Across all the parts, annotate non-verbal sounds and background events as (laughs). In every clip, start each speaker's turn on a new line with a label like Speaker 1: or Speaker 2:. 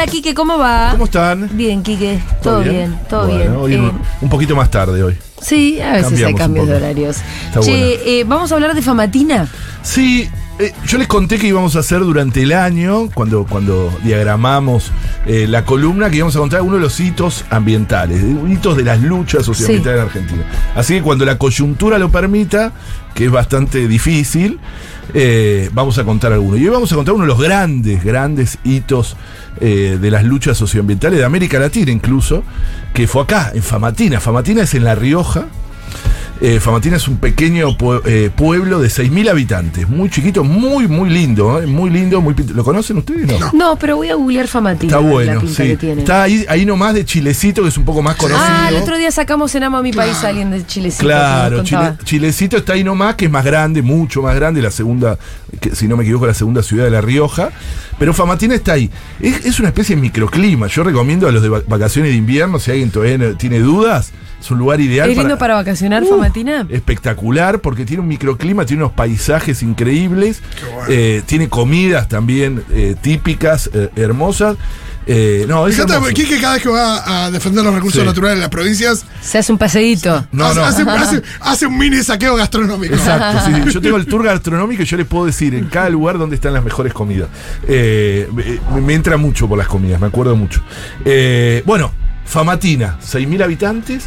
Speaker 1: Hola, Quique, ¿cómo va?
Speaker 2: ¿Cómo están?
Speaker 1: Bien, Quique, todo, bien? todo
Speaker 2: Bueno,
Speaker 1: bien.
Speaker 2: Hoy
Speaker 1: Eh,
Speaker 2: un, poquito más tarde hoy.
Speaker 1: sí, a veces hay
Speaker 2: cambiamos un
Speaker 1: cambios de horarios.
Speaker 2: Está
Speaker 1: che, eh, vamos a hablar de Famatina.
Speaker 2: Sí, eh, yo les conté que íbamos a hacer durante el año, cuando, cuando diagramamos eh, la columna, que íbamos a contar uno de los hitos ambientales, hitos de las luchas socioambientales en Argentina. Así que cuando la coyuntura lo permita, que es bastante difícil, eh, vamos a contar alguno. Y hoy vamos a contar uno de los grandes, grandes hitos eh, de las luchas socioambientales de América Latina incluso, que fue acá, en Famatina. Famatina es en La Rioja. Eh, Famatina es un pequeño pue- eh, pueblo de 6.000 habitantes, muy chiquito, muy, muy lindo, eh, muy lindo, muy ¿Lo conocen ustedes? No.
Speaker 1: No, pero voy a googlear Famatina.
Speaker 2: Está
Speaker 1: la
Speaker 2: bueno,
Speaker 1: pinta
Speaker 2: sí.
Speaker 1: que tiene.
Speaker 2: Está ahí, ahí nomás de Chilecito, que es un poco más conocido.
Speaker 1: ah, el otro día sacamos en Amo a mi país a alguien de Chilecito.
Speaker 2: Claro, Chile-. Chilecito está ahí nomás, que es más grande, mucho más grande, la segunda, que, si no me equivoco, la segunda ciudad de La Rioja. Pero Famatina está ahí. Es, es una especie de microclima. Yo recomiendo a los de va- vacaciones de invierno, si alguien todavía tiene dudas, es un lugar ideal
Speaker 1: ¿Es lindo para vacacionar,
Speaker 2: Uh,
Speaker 1: Famatina?
Speaker 2: Espectacular, porque tiene un microclima, tiene unos paisajes increíbles, eh, tiene comidas también eh, típicas, eh, hermosas. Eh, no, es.
Speaker 3: Quique cada vez que va a defender los recursos
Speaker 2: Sí.
Speaker 3: naturales de las provincias,
Speaker 1: Se hace un paseíto.
Speaker 2: No,
Speaker 3: hace,
Speaker 2: no.
Speaker 3: hace- (laughs) hace- hace un mini saqueo gastronómico.
Speaker 2: Exacto, sí, sí. Yo tengo el tour gastronómico y yo les puedo decir en cada lugar dónde están las mejores comidas. Eh, me, me entra mucho por las comidas, me acuerdo mucho. Eh, bueno, Famatina, 6.000 habitantes.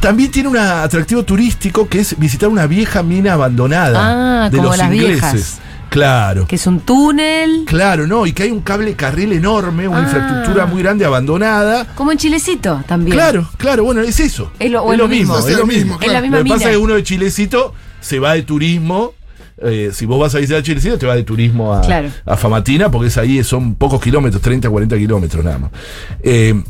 Speaker 2: También tiene un atractivo turístico que es visitar una vieja mina abandonada
Speaker 1: Ah,
Speaker 2: de
Speaker 1: como
Speaker 2: los
Speaker 1: las
Speaker 2: ingleses.
Speaker 1: viejas.
Speaker 2: Claro.
Speaker 1: Que es un túnel.
Speaker 2: Claro, no, y que hay un cable carril enorme, una
Speaker 1: Ah.
Speaker 2: infraestructura muy grande abandonada.
Speaker 1: Como en Chilecito también.
Speaker 2: Claro, claro, bueno, es eso.
Speaker 1: Es lo- o es lo mismo.
Speaker 2: es lo mismo.
Speaker 1: Es la misma
Speaker 2: Lo que pasa es que uno de Chilecito se va de turismo. eh, si vos vas a visitar Chilecito, te vas de turismo a,
Speaker 1: Claro.
Speaker 2: a Famatina, porque es ahí, son pocos kilómetros, 30, 40 kilómetros nada más. Eh,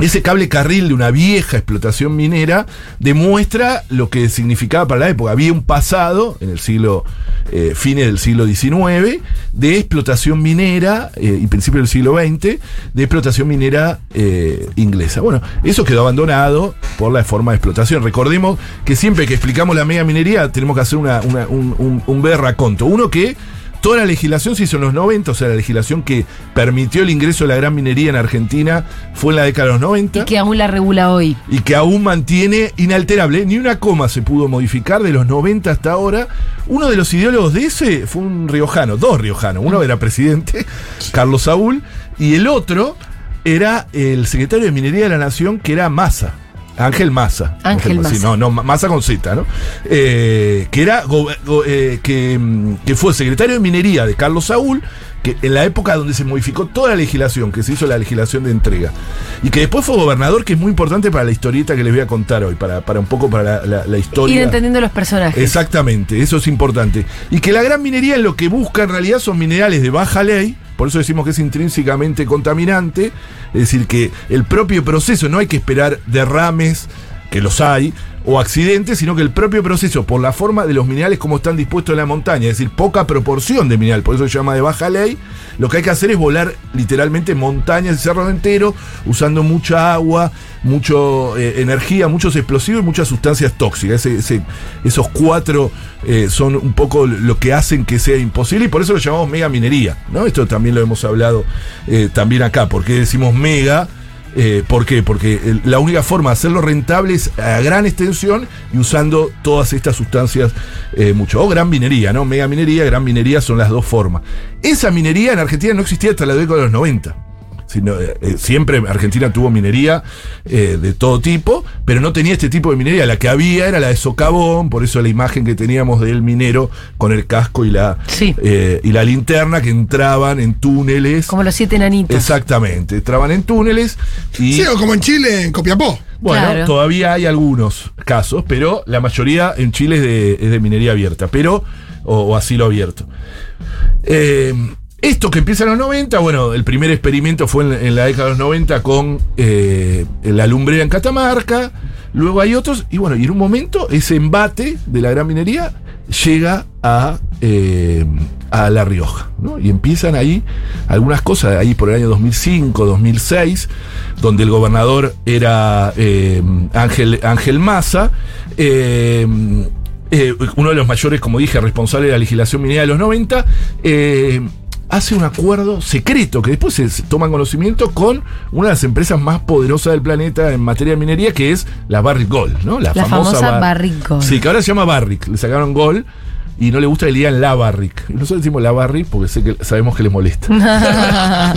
Speaker 2: ese cable carril de una vieja explotación minera demuestra lo que significaba para la época. Había un pasado, en el siglo, eh, fines del siglo XIX, de explotación minera, eh, y principios del siglo XX, de explotación minera eh, inglesa. Bueno, eso quedó abandonado por la forma de explotación. Recordemos que siempre que explicamos la mega minería tenemos que hacer una- un, un, un raconto. Uno que Toda la legislación se hizo en los 90, o sea, la legislación que permitió el ingreso de la gran minería en Argentina fue en la década de los 90
Speaker 1: Y que aún la regula hoy.
Speaker 2: y que aún mantiene inalterable. Ni una coma se pudo modificar de los 90 hasta ahora. Uno de los ideólogos de ese fue un riojano, dos riojanos. Uno era presidente, Carlos Saúl, y el otro era el secretario de Minería de la Nación, que era Massa. Ángel Massa.
Speaker 1: Ángel
Speaker 2: sí,
Speaker 1: Massa.
Speaker 2: no, no, Massa con Z, ¿no? Eh, que era go- go- eh, que, mm, que fue secretario de Minería de Carlos Saúl, que en la época donde se modificó toda la legislación, que se hizo la legislación de entrega, y que después fue gobernador, que es muy importante para la historieta que les voy a contar hoy, para, para un poco para la, la- la historia.
Speaker 1: Ir entendiendo los personajes.
Speaker 2: Exactamente, eso es importante. Y que la gran minería lo que busca en realidad son minerales de baja ley, por eso decimos que es intrínsecamente contaminante, es decir, que el propio proceso, no hay que esperar derrames, que los hay, o accidentes, sino que el propio proceso, por la forma de los minerales como están dispuestos en la montaña, es decir, poca proporción de mineral, por eso se llama de baja ley, lo que hay que hacer es volar literalmente montañas y cerros enteros, usando mucha agua, mucho eh, energía, muchos explosivos y muchas sustancias tóxicas. Esos cuatro eh, son un poco lo que hacen que sea imposible y por eso lo llamamos mega minería. ¿no? Esto también lo hemos hablado eh, también acá. ¿Por qué decimos mega? Eh, ¿Por qué? Porque el- la única forma de hacerlo rentable es a gran extensión y usando todas estas sustancias eh, mucho. O gran minería, ¿no? Mega minería, gran minería son las dos formas. Esa minería en Argentina no existía hasta la década de los 90. Sino, eh, eh, siempre Argentina tuvo minería eh, de todo tipo, pero no tenía este tipo de minería. La que había era la de socavón, por eso la imagen que teníamos del minero con el casco y la,
Speaker 1: Sí.
Speaker 2: eh, y la linterna que entraban en túneles.
Speaker 1: Como los siete enanitos.
Speaker 2: Exactamente, entraban en túneles y...
Speaker 3: Sí, o como en Chile, en Copiapó.
Speaker 2: Bueno,
Speaker 1: Claro.
Speaker 2: todavía hay algunos casos, pero la mayoría en Chile es de, es de minería abierta, pero, o, o asilo abierto. Eh, Esto que empieza en los 90, bueno, el primer experimento fue en, la década de los 90 con eh, la lumbrera en Catamarca, luego hay otros, y bueno, y en un momento ese embate de la gran minería llega a, eh, a La Rioja, ¿no? Y empiezan ahí algunas cosas, ahí por el año 2005, 2006, donde el gobernador era eh, Ángel, Ángel Maza, uno de los mayores, como dije, responsables de la legislación minera de los 90, eh, hace un acuerdo secreto que después se toma conocimiento con una de las empresas más poderosas del planeta en materia de minería, que es la Barrick Gold, ¿no?
Speaker 1: La famosa Barrick Gold.
Speaker 2: Sí, que ahora se llama Barrick, le sacaron Gold. Y no le gusta que le digan la Barrick. Y nosotros decimos la Barrick porque sé que sabemos que le molesta. (laughs)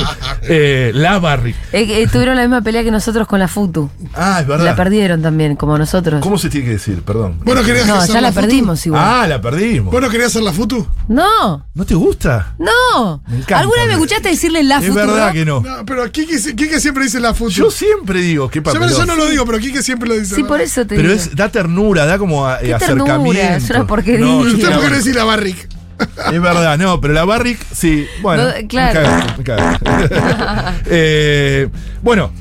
Speaker 2: Eh, la Barrick.
Speaker 1: Eh, eh, tuvieron la misma pelea que nosotros con la Futu.
Speaker 2: Ah, es verdad.
Speaker 1: La perdieron también, como nosotros.
Speaker 2: ¿Cómo se tiene que decir? Perdón.
Speaker 3: ¿Vos no querías
Speaker 1: No,
Speaker 3: hacer
Speaker 1: ya la perdimos igual.
Speaker 2: Ah, la perdimos.
Speaker 3: ¿Vos no querías hacer la futu?
Speaker 1: No,
Speaker 2: ¿No te gusta?
Speaker 1: no.
Speaker 2: Me encanta.
Speaker 1: ¿Alguna vez me escuchaste decirle la
Speaker 2: es
Speaker 1: Futu?
Speaker 2: verdad que no.
Speaker 3: No, pero Kike, Kike siempre dice la futu.
Speaker 2: Yo siempre digo, qué
Speaker 3: Yo,
Speaker 2: papelón.
Speaker 3: yo no lo digo, pero Kike siempre lo dice.
Speaker 1: Sí,
Speaker 3: ¿no?
Speaker 1: por eso te
Speaker 2: Pero
Speaker 1: digo.
Speaker 2: es, da ternura, da como a- eh,
Speaker 1: ¿Qué ternura?
Speaker 2: acercamiento.
Speaker 1: Es una porquería.
Speaker 2: No, yo
Speaker 3: ¿Usted
Speaker 2: estoy
Speaker 3: por qué no
Speaker 2: de
Speaker 3: decís la Barrick?
Speaker 2: Es verdad, no, pero la Barrick, sí. Bueno,
Speaker 1: No, claro.
Speaker 2: me cagaste, me cagaste. (laughs) Eh, bueno,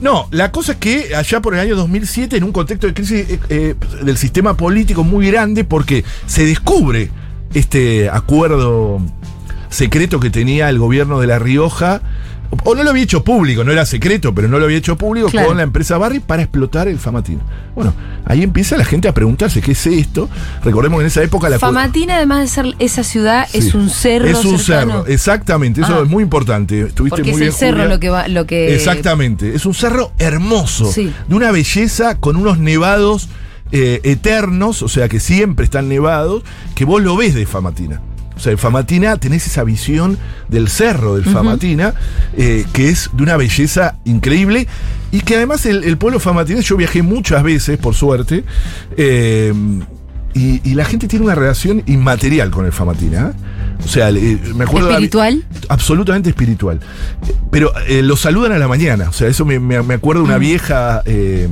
Speaker 2: no, la cosa es que allá por el año 2007, en un contexto de crisis eh, eh, del sistema político muy grande, porque se descubre este acuerdo secreto que tenía el gobierno de La Rioja, o no lo había hecho público, no era secreto, pero no lo había hecho público
Speaker 1: Claro.
Speaker 2: con la empresa Barry para explotar el Famatina. Bueno, ahí empieza la gente a preguntarse qué es esto. Recordemos que en esa época la
Speaker 1: Famatina, además de ser esa ciudad,
Speaker 2: Sí.
Speaker 1: es un cerro.
Speaker 2: Es un
Speaker 1: cercano.
Speaker 2: cerro, exactamente, eso
Speaker 1: Ah.
Speaker 2: es muy importante. Estuviste
Speaker 1: Porque
Speaker 2: muy
Speaker 1: es el
Speaker 2: bien,
Speaker 1: cerro
Speaker 2: Julia.
Speaker 1: lo que va, lo que.
Speaker 2: Exactamente, es un cerro hermoso,
Speaker 1: Sí.
Speaker 2: de una belleza con unos nevados eh, eternos, o sea que siempre están nevados, que vos lo ves de Famatina. O sea, en Famatina tenés esa visión del cerro del Famatina, eh, que es de una belleza increíble y que además el, el pueblo famatinés, yo viajé muchas veces, por suerte, eh, y, y la gente tiene una relación inmaterial con el Famatina. ¿eh? O sea, me acuerdo...
Speaker 1: ¿Espiritual?
Speaker 2: absolutamente espiritual. Pero eh, lo saludan a la mañana. O sea, eso me, me- me acuerdo de una vieja eh,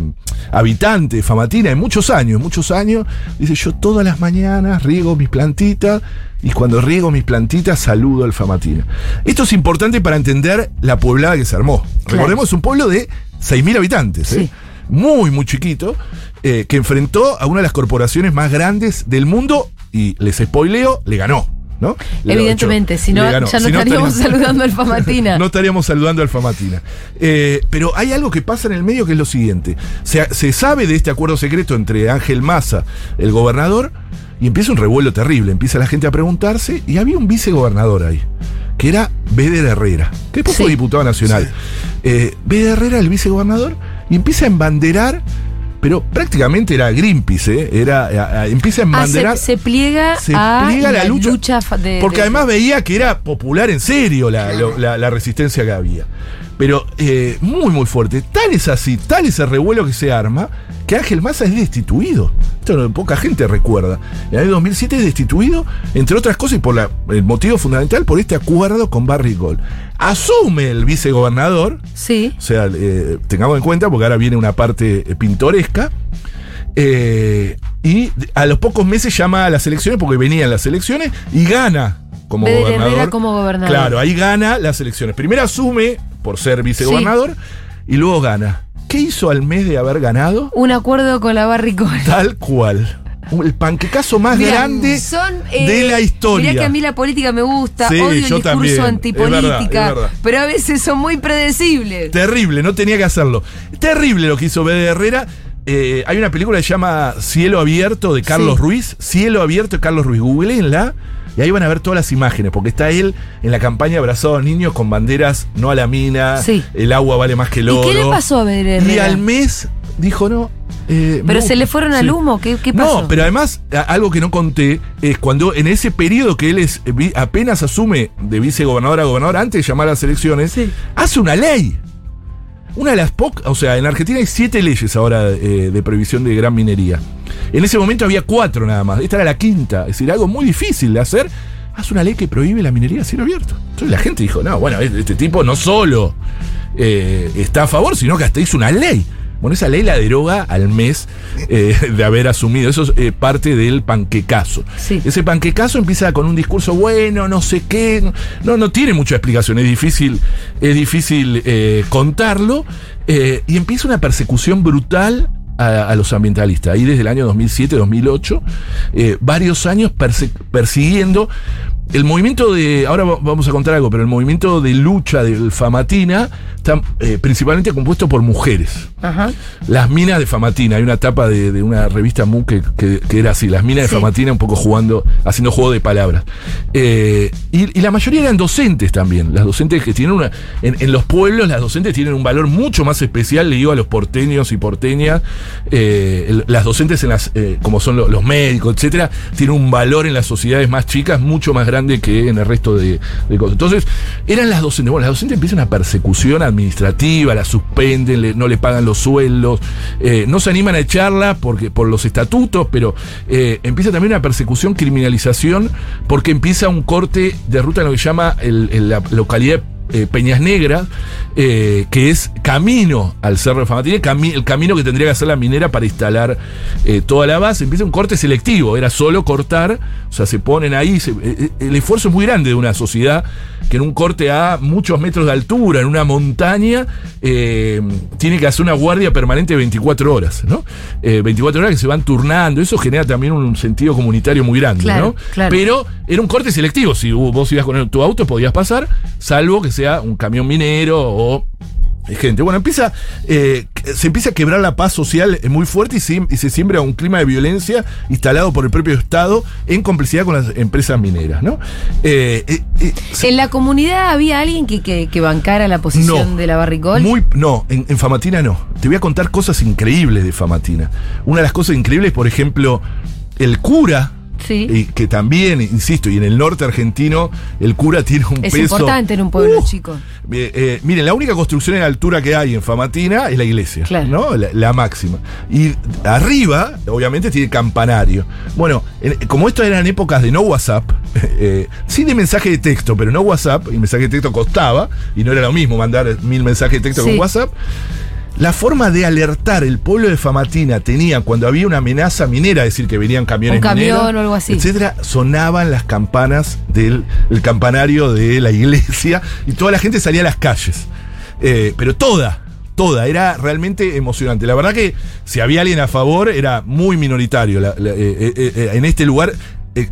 Speaker 2: habitante famatina de muchos años, muchos años. Dice, yo todas las mañanas riego mis plantitas y cuando riego mis plantitas saludo al famatina. Esto es importante para entender la poblada que se armó.
Speaker 1: Claro.
Speaker 2: Recordemos, es un pueblo de 6.000 habitantes. ¿eh?
Speaker 1: Sí.
Speaker 2: Muy, muy chiquito, eh, que enfrentó a una de las corporaciones más grandes del mundo y les spoileo, le ganó. ¿No?
Speaker 1: Evidentemente, si no, ya no
Speaker 2: Si
Speaker 1: estaríamos saludando al (laughs) Famatina.
Speaker 2: no estaríamos saludando al Famatina. Eh, pero hay algo que pasa en el medio que es lo siguiente. Se, se sabe de este acuerdo secreto entre Ángel Maza, el gobernador, y empieza un revuelo terrible. Empieza la gente a preguntarse, y había un vicegobernador ahí, que era Beder Herrera, que después fue
Speaker 1: Sí.
Speaker 2: diputado nacional. Eh, Beder Herrera, el vicegobernador, y empieza a embanderar. Pero prácticamente era Greenpeace, ¿eh? Era, a- a- empieza a
Speaker 1: Ah, se,
Speaker 2: embanderar.
Speaker 1: se pliega
Speaker 2: se
Speaker 1: a
Speaker 2: pliega la lucha,
Speaker 1: de-
Speaker 2: porque
Speaker 1: de-
Speaker 2: además veía que era popular en serio la, lo- la- la resistencia que había. Pero eh, muy, muy fuerte. Tal es así, tal es el revuelo que se arma, que Ángel Massa es destituido. Esto no- poca gente recuerda. En el año 2007 es destituido, entre otras cosas, y por la- el motivo fundamental, por este acuerdo con Barry Gold. Asume el vicegobernador,
Speaker 1: Sí.
Speaker 2: o sea, eh, tengamos en cuenta, porque ahora viene una parte eh, pintoresca. eh, y a los pocos meses llama a las elecciones, porque venían las elecciones, y gana como
Speaker 1: Beder
Speaker 2: gobernador.
Speaker 1: Como gobernador.
Speaker 2: Claro, ahí gana las elecciones. Primero asume por ser vicegobernador y luego gana. ¿Qué hizo al mes de haber ganado?
Speaker 1: Un acuerdo con la Barricol.
Speaker 2: Tal cual. El panquecazo más
Speaker 1: Mirá,
Speaker 2: grande
Speaker 1: son, eh,
Speaker 2: de la historia.
Speaker 1: Mirá que a mí la política me gusta,
Speaker 2: Sí,
Speaker 1: odio el discurso
Speaker 2: también.
Speaker 1: antipolítica,
Speaker 2: Es verdad, es verdad.
Speaker 1: pero a veces son muy predecibles.
Speaker 2: Terrible, no tenía que hacerlo. Terrible lo que hizo Bede Herrera. Eh, hay una película que se llama Cielo Abierto de Carlos
Speaker 1: Sí.
Speaker 2: Ruiz. Cielo Abierto de Carlos Ruiz. Googleenla y ahí van a ver todas las imágenes, porque está él en la campaña abrazado a niños con banderas no a la mina,
Speaker 1: Sí.
Speaker 2: el agua vale más que el
Speaker 1: ¿Y
Speaker 2: oro.
Speaker 1: qué le pasó a Beder
Speaker 2: Y al mes dijo no. eh,
Speaker 1: ¿Pero
Speaker 2: no,
Speaker 1: se le fueron al
Speaker 2: sí.
Speaker 1: humo? ¿Qué, qué pasó?
Speaker 2: No, pero además, a- algo que no conté es cuando en ese periodo que él es eh, apenas asume de vicegobernador a gobernador antes de llamar a las elecciones,
Speaker 1: Sí.
Speaker 2: hace una ley. Una de las pocas, o sea, en Argentina hay siete leyes ahora eh, de prohibición de gran minería. En ese momento había cuatro nada más. Esta era la quinta. Es decir, algo muy difícil de hacer. Hace una ley que prohíbe la minería a cielo abierto. Entonces la gente dijo, no, bueno, este tipo no solo eh, está a favor, sino que hasta hizo una ley. Bueno, esa ley la deroga al mes eh, de haber asumido. Eso es eh, parte del panquecaso.
Speaker 1: Sí.
Speaker 2: Ese panquecaso empieza con un discurso bueno, no sé qué. No, no tiene mucha explicación. Es difícil, es difícil eh, contarlo. y empieza una persecución brutal a, a los ambientalistas. Ahí desde el año 2007-2008, eh, varios años persiguiendo el movimiento de, ahora va- vamos a contar algo, pero el movimiento de lucha del Famatina está eh, principalmente compuesto por mujeres.
Speaker 1: Ajá.
Speaker 2: Las minas de Famatina, hay una tapa de, de una revista MU que, que- que era así, las minas
Speaker 1: Sí.
Speaker 2: de Famatina un poco jugando, haciendo juego de palabras. Eh, y, y la mayoría eran docentes también, las docentes que tienen una, en, en los pueblos las docentes tienen un valor mucho más especial, le digo a los porteños y porteñas, eh, el- las docentes en las, como son lo- los médicos, etcétera, tienen un valor en las sociedades más chicas mucho más grande que en el resto de, cosas. Entonces, eran las docentes, bueno, las docentes empiezan una persecución administrativa, la suspenden, le- no le pagan los sueldos, eh, no se animan a echarla porque, por los estatutos, pero eh, empieza también una persecución, criminalización, porque empieza un corte de ruta en lo que llama el- el- la localidad eh, Peñas Negras, eh, que es camino al Cerro de Famatina, cami- el camino que tendría que hacer la minera para instalar eh, toda la base. Empieza un corte selectivo, era solo cortar, o sea, se ponen ahí. se- el esfuerzo es muy grande de una sociedad que en un corte a muchos metros de altura, en una montaña, tiene que hacer una guardia permanente 24 horas, ¿no? Eh, 24 horas que se van turnando, eso genera también un sentido comunitario muy grande,
Speaker 1: Claro,
Speaker 2: ¿no?
Speaker 1: claro.
Speaker 2: Pero era un corte selectivo. Si vos ibas con tu auto, podías pasar, salvo que sea un camión minero o gente. Bueno, empieza, eh, se empieza a quebrar la paz social eh, muy fuerte y se, y se siembra un clima de violencia instalado por el propio Estado en complicidad con las empresas mineras, ¿no? Eh, eh, eh, se-
Speaker 1: ¿En la comunidad había alguien que, que, que bancara la posición
Speaker 2: No.
Speaker 1: de la Barricol?
Speaker 2: Muy, no, en, en Famatina no. Te voy a contar cosas increíbles de Famatina. Una de las cosas increíbles, por ejemplo, el cura.
Speaker 1: Sí.
Speaker 2: y que también, insisto, y en el norte argentino, el cura tiene un
Speaker 1: es
Speaker 2: peso.
Speaker 1: importante en un pueblo
Speaker 2: Uh,
Speaker 1: chico.
Speaker 2: eh, eh, miren, la única construcción en altura que hay en Famatina es la iglesia,
Speaker 1: Claro.
Speaker 2: ¿no? La, la máxima. Y arriba, obviamente, tiene campanario. Bueno, en- como esto eran épocas de no WhatsApp, (laughs) eh, sí de mensaje de texto, pero no WhatsApp, y mensaje de texto costaba, y no era lo mismo mandar mil mensajes de texto
Speaker 1: Sí.
Speaker 2: con WhatsApp. La forma de alertar el pueblo de Famatina tenía cuando había una amenaza minera, es decir, que venían camiones
Speaker 1: Un camión
Speaker 2: mineros,
Speaker 1: o algo así.
Speaker 2: etcétera, sonaban las campanas del el campanario de la (laughs) iglesia y toda la gente salía a las calles. Eh, pero toda, toda, era realmente emocionante. La verdad que si había alguien a favor era muy minoritario. La- la- eh, eh, en este lugar eh,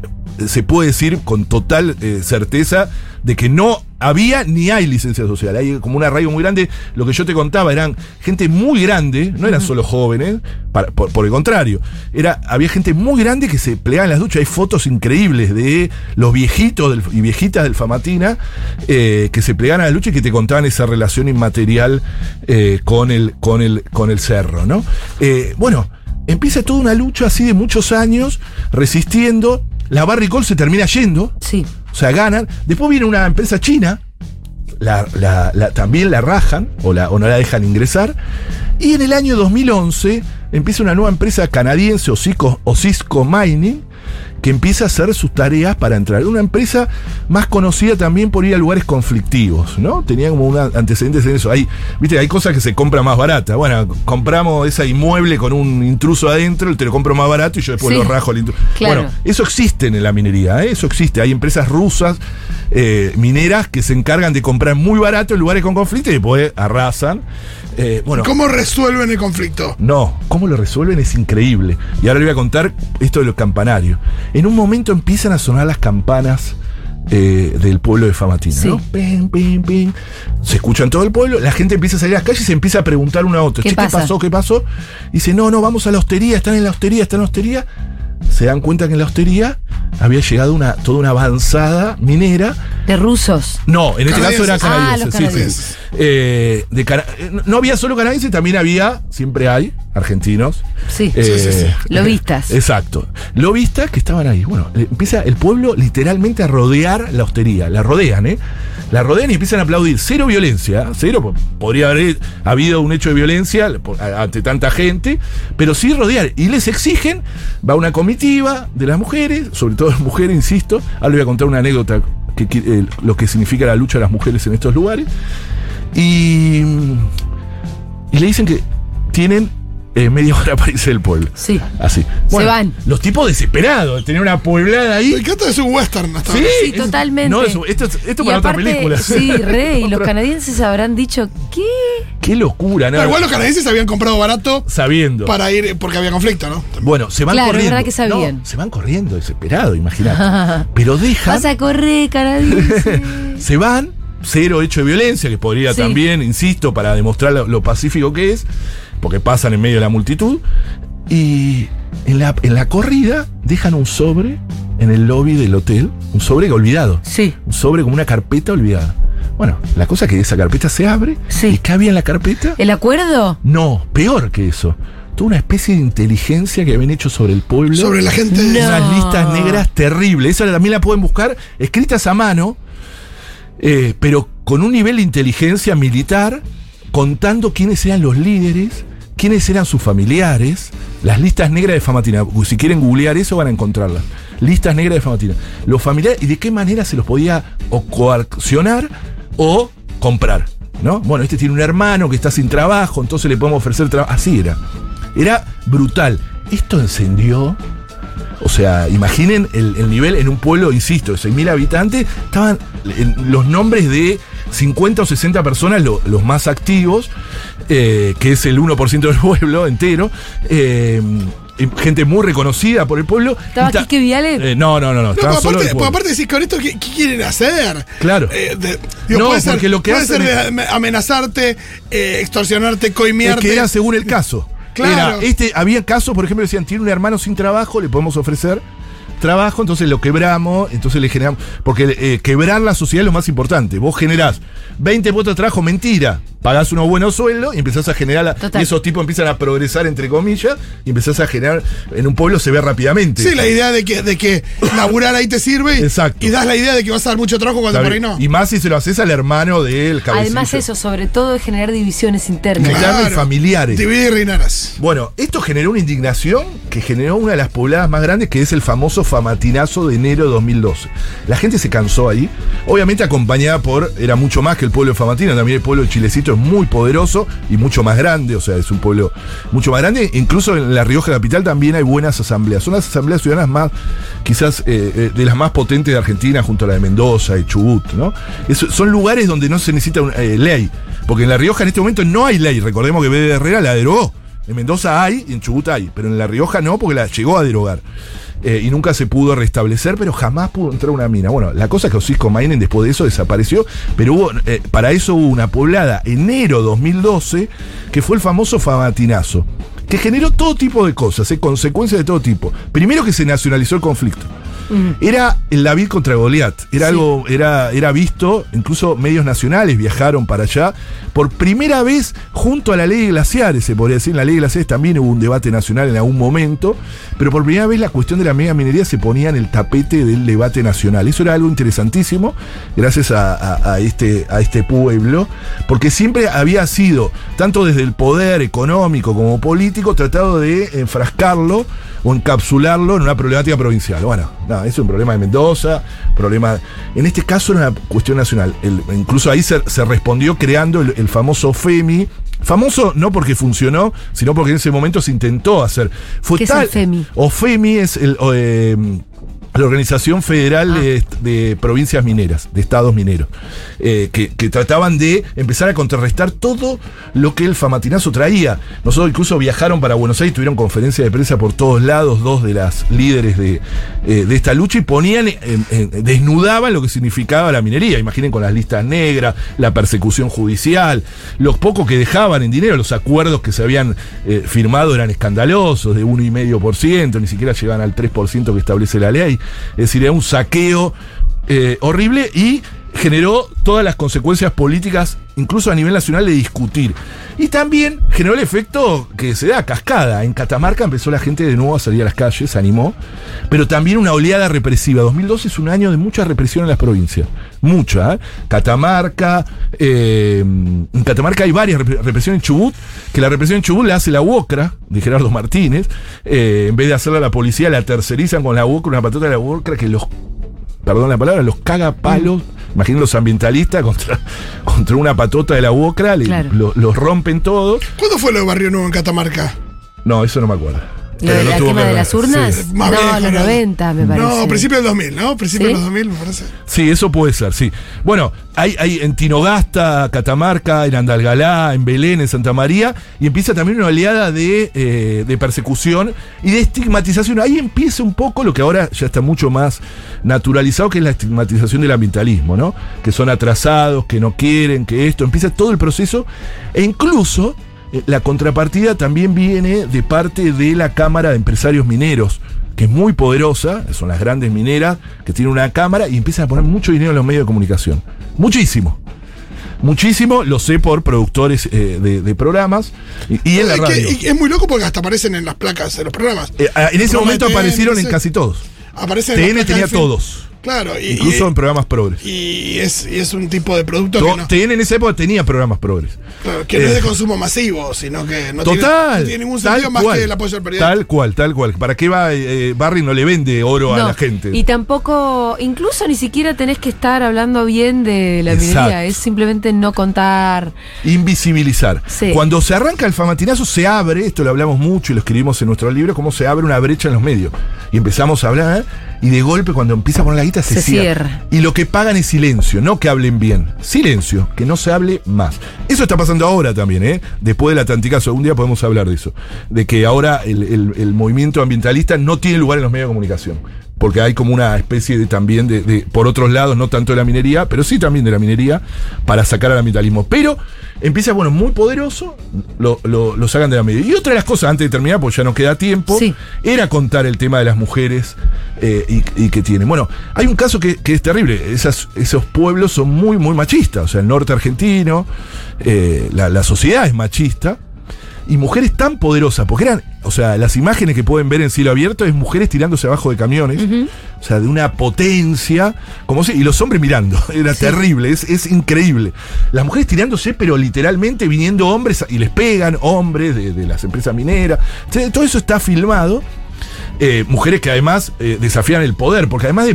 Speaker 2: se puede decir con total eh, certeza de que no había ni hay licencia social. Hay como un arraigo muy grande. Lo que yo te contaba eran gente muy grande, no eran solo jóvenes, para- por, por el contrario. Era, había gente muy grande que se plegaba en las duchas. Hay fotos increíbles de los viejitos del- y viejitas del Famatina eh, que se plegaban a la lucha y que te contaban esa relación inmaterial eh, con, el, con, el, con el cerro, ¿no? Eh, bueno, empieza toda una lucha así de muchos años, resistiendo. La Barricol se termina yendo.
Speaker 1: Sí.
Speaker 2: O sea, ganan. Después viene una empresa china, la, la- la- también la rajan o, la, o no la dejan ingresar. Y en el año 2011 empieza una nueva empresa canadiense, Osico, Osisco Mining, que empieza a hacer sus tareas para entrar. Una empresa más conocida también por ir a lugares conflictivos, ¿no? Tenía como un antecedentes en eso. Hay, viste, hay cosas que se compran más baratas. Bueno, compramos ese inmueble con un intruso adentro, te lo compro más barato y yo después
Speaker 1: Sí.
Speaker 2: lo rajo al intruso.
Speaker 1: Claro.
Speaker 2: Bueno, eso existe en la minería, ¿eh? eso existe. Hay empresas rusas, eh, mineras, que se encargan de comprar muy barato en lugares con conflicto y después arrasan. Eh, bueno,
Speaker 3: ¿Cómo resuelven el conflicto?
Speaker 2: no, cómo lo resuelven es increíble. Y ahora le voy a contar esto de los campanarios. En un momento empiezan a sonar las campanas eh, del pueblo de Famatina,
Speaker 1: Sí.
Speaker 2: ¿no? Pim, pim, pim. Se escucha en todo el pueblo, la gente empieza a salir a las calles y se empieza a preguntar una a otra.
Speaker 1: ¿Qué
Speaker 2: "Che,
Speaker 1: pasa?
Speaker 2: ¿Qué pasó? ¿Qué pasó? Y dice, no, no, vamos a la hostería, están en la hostería, están en la hostería. Se dan cuenta que en la hostería había llegado una, toda una avanzada minera
Speaker 1: De rusos.
Speaker 2: no, en este caso era
Speaker 3: Canadienses.
Speaker 2: canadiense.
Speaker 1: Ah, los
Speaker 2: sí, sí. Eh, de eh, no- había solo canadienses, también había, siempre hay, argentinos.
Speaker 1: Sí.
Speaker 2: Eh,
Speaker 3: sí, sí.
Speaker 1: Lobistas.
Speaker 2: Exacto. Lobistas que estaban ahí. Bueno, empieza el pueblo literalmente a rodear la hostería. La rodean, ¿eh? La rodean y empiezan a aplaudir. Cero violencia. Cero. po- Podría haber habido un hecho de violencia ante tanta gente. Pero sí rodear. Y les exigen. Va una comitiva de las mujeres, sobre todo las mujeres, insisto. Ahora les voy a contar una anécdota que, que- eh, lo que significa la lucha de las mujeres en estos lugares. Y, y le dicen que tienen eh, media hora para irse del pueblo.
Speaker 1: Sí.
Speaker 2: Así.
Speaker 1: Se van.
Speaker 2: Los tipos desesperados de tener una poblada ahí.
Speaker 3: Me encanta es un western hasta
Speaker 2: Sí.
Speaker 1: Sí, totalmente.
Speaker 2: No, es- esto, es- esto
Speaker 1: Y
Speaker 2: para otra
Speaker 1: aparte,
Speaker 2: película.
Speaker 1: Sí, (laughs) re, y los
Speaker 2: Otra-
Speaker 1: canadienses habrán dicho, ¿qué?
Speaker 2: Qué locura, ¿no?
Speaker 3: Pero igual los canadienses habían comprado barato
Speaker 2: Sabiendo.
Speaker 3: para ir porque había conflicto, ¿no?
Speaker 2: Bueno, se van
Speaker 1: Claro, es
Speaker 2: corriendo.
Speaker 1: verdad que sabían.
Speaker 2: No, se van corriendo, desesperados, imagínate. (laughs) Pero dejan.
Speaker 1: Vas a correr, canadiense. (laughs)
Speaker 2: se van, cero hecho de violencia, que podría
Speaker 1: Sí.
Speaker 2: también, insisto, para demostrar lo, lo pacífico que es, porque pasan en medio de la multitud, y en la, en la corrida dejan un sobre en el lobby del hotel, un sobre olvidado,
Speaker 1: sí.
Speaker 2: un sobre como una carpeta olvidada. Bueno, la cosa es que esa carpeta se abre,
Speaker 1: Sí.
Speaker 2: ¿y qué había en la carpeta?
Speaker 1: ¿El acuerdo?
Speaker 2: No, peor que eso. Toda una especie de inteligencia que habían hecho sobre el pueblo.
Speaker 3: Sobre la gente.
Speaker 1: No.
Speaker 2: Unas listas negras terribles. Esa también la pueden buscar, escritas a mano, eh, pero con un nivel de inteligencia militar, contando quiénes eran los líderes, quiénes eran sus familiares. Las listas negras de Famatina. Si quieren googlear eso, van a encontrarlas. Listas negras de Famatina. Los familiares y de qué manera se los podía o coaccionar o comprar. ¿No? Bueno, este tiene un hermano que está sin trabajo, entonces le podemos ofrecer trabajo. Así era. Era brutal. Esto encendió o sea, imaginen el, el nivel en un pueblo, insisto, de 6.000 habitantes, estaban en los nombres de 50 o 60 personas, lo- los más activos, eh, que es el 1% del (laughs) pueblo entero, eh, gente muy reconocida por el pueblo.
Speaker 1: ¿Estaba
Speaker 2: ta-
Speaker 1: Quique Viale?
Speaker 2: Eh, no, no, no, no,
Speaker 3: No, pero
Speaker 2: solo
Speaker 3: aparte,
Speaker 2: el
Speaker 3: pues aparte decís, con esto, ¿qué, qué quieren hacer?
Speaker 2: Claro.
Speaker 3: Eh, de-
Speaker 2: No,
Speaker 3: puede ser,
Speaker 2: lo que
Speaker 3: puede
Speaker 2: hacen
Speaker 3: ser
Speaker 2: es-
Speaker 3: de amenazarte, eh, extorsionarte,
Speaker 2: Es
Speaker 3: coimearte.
Speaker 2: que era según el caso.
Speaker 3: Claro.
Speaker 2: Era, este, había casos, por ejemplo, decían, tiene un hermano sin trabajo, le podemos ofrecer trabajo, entonces lo quebramos, entonces le generamos. Porque eh, quebrar la sociedad es lo más importante. Vos generás 20 puestos de trabajo, mentira. Pagás unos buenos sueldos y empezás a generar. la- y esos tipos empiezan a progresar, entre comillas, y empezás a generar. En un pueblo se ve rápidamente.
Speaker 3: Sí, la idea de que, de que (laughs) laburar ahí te sirve y,
Speaker 2: Exacto.
Speaker 3: y das la idea de que vas a dar mucho trabajo cuando por ahí no.
Speaker 2: Y más si se lo haces al hermano del cabecillo.
Speaker 1: Además eso, sobre todo, es generar divisiones internas.
Speaker 2: Claro. y familiares.
Speaker 3: Dividir y reinarás.
Speaker 2: Bueno, esto generó una indignación que generó una de las pobladas más grandes, que es el famoso famatinazo de enero de 2012. La gente se cansó ahí, obviamente acompañada por, era mucho más que el pueblo de Famatina, también el pueblo Chilecito es muy poderoso y mucho más grande, o sea, es un pueblo mucho más grande. Incluso en La Rioja Capital también hay buenas asambleas. Son las asambleas ciudadanas más, quizás, eh, eh, de las más potentes de Argentina, junto a la de Mendoza y Chubut, ¿no? Son lugares donde no se necesita eh, ley, porque en La Rioja en este momento no hay ley. Recordemos que B. Herrera la derogó. En Mendoza hay en Chubut hay, pero en La Rioja no, porque la llegó a derogar. Eh, y nunca se pudo restablecer, pero jamás pudo entrar una mina. Bueno, la cosa es que Osisco Mainen después de eso desapareció, pero hubo, eh, para eso hubo una poblada enero 2012, que fue el famoso Famatinazo, que generó todo tipo de cosas, eh, consecuencias de todo tipo. Primero que se nacionalizó el conflicto. Era el David contra Goliat. Era
Speaker 1: Sí.
Speaker 2: algo, era, era visto, incluso medios nacionales viajaron para allá. Por primera vez, junto a la ley de glaciares, se podría decir, en la ley de glaciares también hubo un debate nacional en algún momento, pero por primera vez la cuestión de la mega minería se ponía en el tapete del debate nacional. Eso era algo interesantísimo, gracias a, a- a este, a este pueblo, porque siempre había sido, tanto desde el poder económico como político, tratado de enfrascarlo o encapsularlo en una problemática provincial. Bueno, nada, es un problema de Mendoza, problema. En este caso era una cuestión nacional. El- incluso ahí se, se respondió creando el, el famoso FEMI. Famoso no porque funcionó, sino porque en ese momento se intentó hacer. Fue
Speaker 1: ¿Qué es
Speaker 2: tal,
Speaker 1: el FEMI?
Speaker 2: O FEMI es el. o, eh, la Organización Federal
Speaker 1: Ah.
Speaker 2: de, de Provincias Mineras, de Estados Mineros, eh, que, que trataban de empezar a contrarrestar todo lo que el famatinazo traía. Nosotros incluso viajaron para Buenos Aires, tuvieron conferencia de prensa por todos lados, dos de las líderes de, eh, de esta lucha, y ponían, en- desnudaban lo que significaba la minería. Imaginen con las listas negras, la persecución judicial, los pocos que dejaban en dinero, los acuerdos que se habían eh, firmado eran escandalosos, de 1,5%, ni siquiera llegaban al 3% que establece la ley. Es decir, era un saqueo eh, horrible y generó todas las consecuencias políticas, incluso a nivel nacional, de discutir. Y también generó el efecto que se da cascada. En Catamarca empezó la gente de nuevo a salir a las calles, se animó, pero también una oleada represiva. 2012 es un año de mucha represión en las provincias. Mucha. ¿eh? Catamarca, eh, en Catamarca hay varias repre- represión en Chubut, que la represión en Chubut la hace la UOCRA, de Gerardo Martínez. eh, en vez de hacerla la policía, la tercerizan con la UOCRA, una patota de la UOCRA que los perdón la palabra, los caga palos Imaginen los ambientalistas contra, (laughs) contra una patota de la UOCRA,
Speaker 1: Claro.
Speaker 2: lo- los rompen todos.
Speaker 3: ¿Cuándo fue lo de Barrio Nuevo en Catamarca?
Speaker 2: No, eso no me acuerdo.
Speaker 1: Lo de la quema
Speaker 2: que
Speaker 1: de las urnas.
Speaker 2: Sí.
Speaker 3: Más
Speaker 1: no,
Speaker 3: viejo,
Speaker 1: los
Speaker 3: ¿no?
Speaker 1: 90, me parece.
Speaker 3: No, principio del 2000, ¿no? Principio
Speaker 1: ¿Sí?
Speaker 3: de los 2000, me parece.
Speaker 2: Sí, eso puede ser, sí. Bueno, hay, hay en Tinogasta, Catamarca, en Andalgalá, en Belén, en Santa María, y empieza también una oleada de, eh, de persecución y de estigmatización. Ahí empieza un poco lo que ahora ya está mucho más naturalizado, que es la estigmatización del ambientalismo, ¿no? Que son atrasados, que no quieren, que esto, empieza todo el proceso, e incluso la contrapartida también viene de parte de la Cámara de Empresarios Mineros, que es muy poderosa, son las grandes mineras, que tienen una cámara y empiezan a poner mucho dinero en los medios de comunicación. Muchísimo. Muchísimo, lo sé por productores eh, de, de programas y, y en la
Speaker 3: Es que-
Speaker 2: radio.
Speaker 3: es muy loco porque hasta aparecen en las placas de los programas.
Speaker 2: Eh, en ese momento aparecieron en casi todos.
Speaker 3: Aparecen en
Speaker 2: TN tenía todos,
Speaker 3: Claro, y,
Speaker 2: incluso
Speaker 3: y-
Speaker 2: en programas progres.
Speaker 3: y es, y es un tipo de producto
Speaker 2: To-
Speaker 3: que, no,
Speaker 2: en esa época tenía programas progres.
Speaker 3: claro, que no es
Speaker 2: eh,
Speaker 3: de consumo masivo, sino que no, tiene,
Speaker 2: Total.
Speaker 3: no tiene ningún
Speaker 2: tal
Speaker 3: sentido más
Speaker 2: cual,
Speaker 3: que el apoyo al periodista.
Speaker 2: Tal cual, tal cual. ¿Para qué va eh, Barry no le vende oro a la gente?
Speaker 1: Y tampoco, incluso ni siquiera tenés que estar hablando bien de la
Speaker 2: Exacto.
Speaker 1: minería, es simplemente no contar.
Speaker 2: Invisibilizar.
Speaker 1: Sí.
Speaker 2: Cuando se arranca el famatinazo, se abre, esto lo hablamos mucho y lo escribimos en nuestro libro, cómo se abre una brecha en los medios. Y empezamos a hablar, y de golpe, cuando empieza a poner la se,
Speaker 1: Se
Speaker 2: cierra.
Speaker 1: cierra.
Speaker 2: Y lo que pagan es silencio, no que hablen bien. Silencio, que no se hable más. Eso está pasando ahora también, ¿eh? Después del Atlanticazo, un día podemos hablar de eso. De que ahora el, el- el movimiento ambientalista no tiene lugar en los medios de comunicación. Porque hay como una especie de también de, de- por otros lados, no tanto de la minería, pero sí también de la minería, para sacar al ambientalismo. Pero empieza, bueno, muy poderoso, lo, lo- lo sacan de la minería. Y otra de las cosas, antes de terminar, porque ya no queda tiempo,
Speaker 1: Sí.
Speaker 2: era contar el tema de las mujeres eh, y, y que tienen. Bueno, hay un caso que, que es terrible. Esas- esos pueblos son muy, muy machistas. O sea, el norte argentino, eh, la, la sociedad es machista. Y mujeres tan poderosas, porque eran, o sea, las imágenes que pueden ver en cielo abierto es mujeres tirándose abajo de camiones, o sea, de una potencia, como si, y los hombres mirando, (laughs) era terrible, es, es increíble. Las mujeres tirándose, pero literalmente viniendo hombres y les pegan, hombres de, de las empresas mineras, todo eso está filmado. Eh, mujeres que además eh, desafían el poder, porque además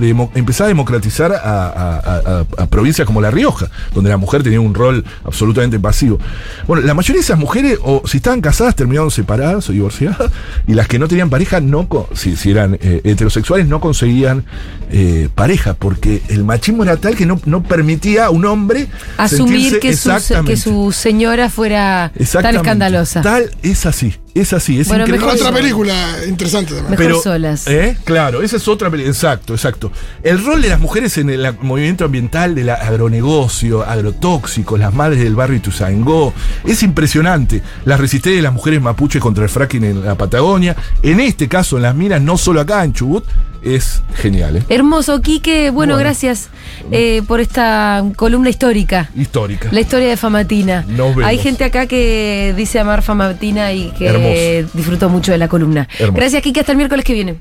Speaker 2: demo- empezó a democratizar a, a- a- a- a provincias como La Rioja, donde la mujer tenía un rol absolutamente pasivo. Bueno, la mayoría de esas mujeres, o si estaban casadas, terminaron separadas o divorciadas, y las que no tenían pareja, no si, si eran eh, heterosexuales, no conseguían eh, pareja, porque el machismo era tal que no, no permitía a un hombre
Speaker 1: Asumir que su, que su señora fuera tan escandalosa.
Speaker 2: Tal es así, es así, es
Speaker 1: Bueno,
Speaker 2: increíble.
Speaker 1: mejor
Speaker 3: Otra película interesante también.
Speaker 1: Mejor solas.
Speaker 2: ¿eh? Claro, esa es otra película. Exacto, exacto. El rol de las mujeres en el movimiento ambiental del agronegocio, agrotóxicos, las madres del barrio Ituzaingó, es impresionante. La resistencia de las mujeres mapuches contra el fracking en la Patagonia, en este caso en las minas, no solo acá en Chubut, es genial, ¿eh?
Speaker 1: Hermoso, Quique. Bueno,
Speaker 2: Bueno.
Speaker 1: gracias eh, por esta columna histórica.
Speaker 2: Histórica.
Speaker 1: La historia de Famatina.
Speaker 2: Nos vemos.
Speaker 1: Hay gente acá que dice amar Famatina y que
Speaker 2: Hermoso.
Speaker 1: Disfrutó mucho de la columna.
Speaker 2: Hermoso.
Speaker 1: Gracias, Quique. Hasta el miércoles que viene.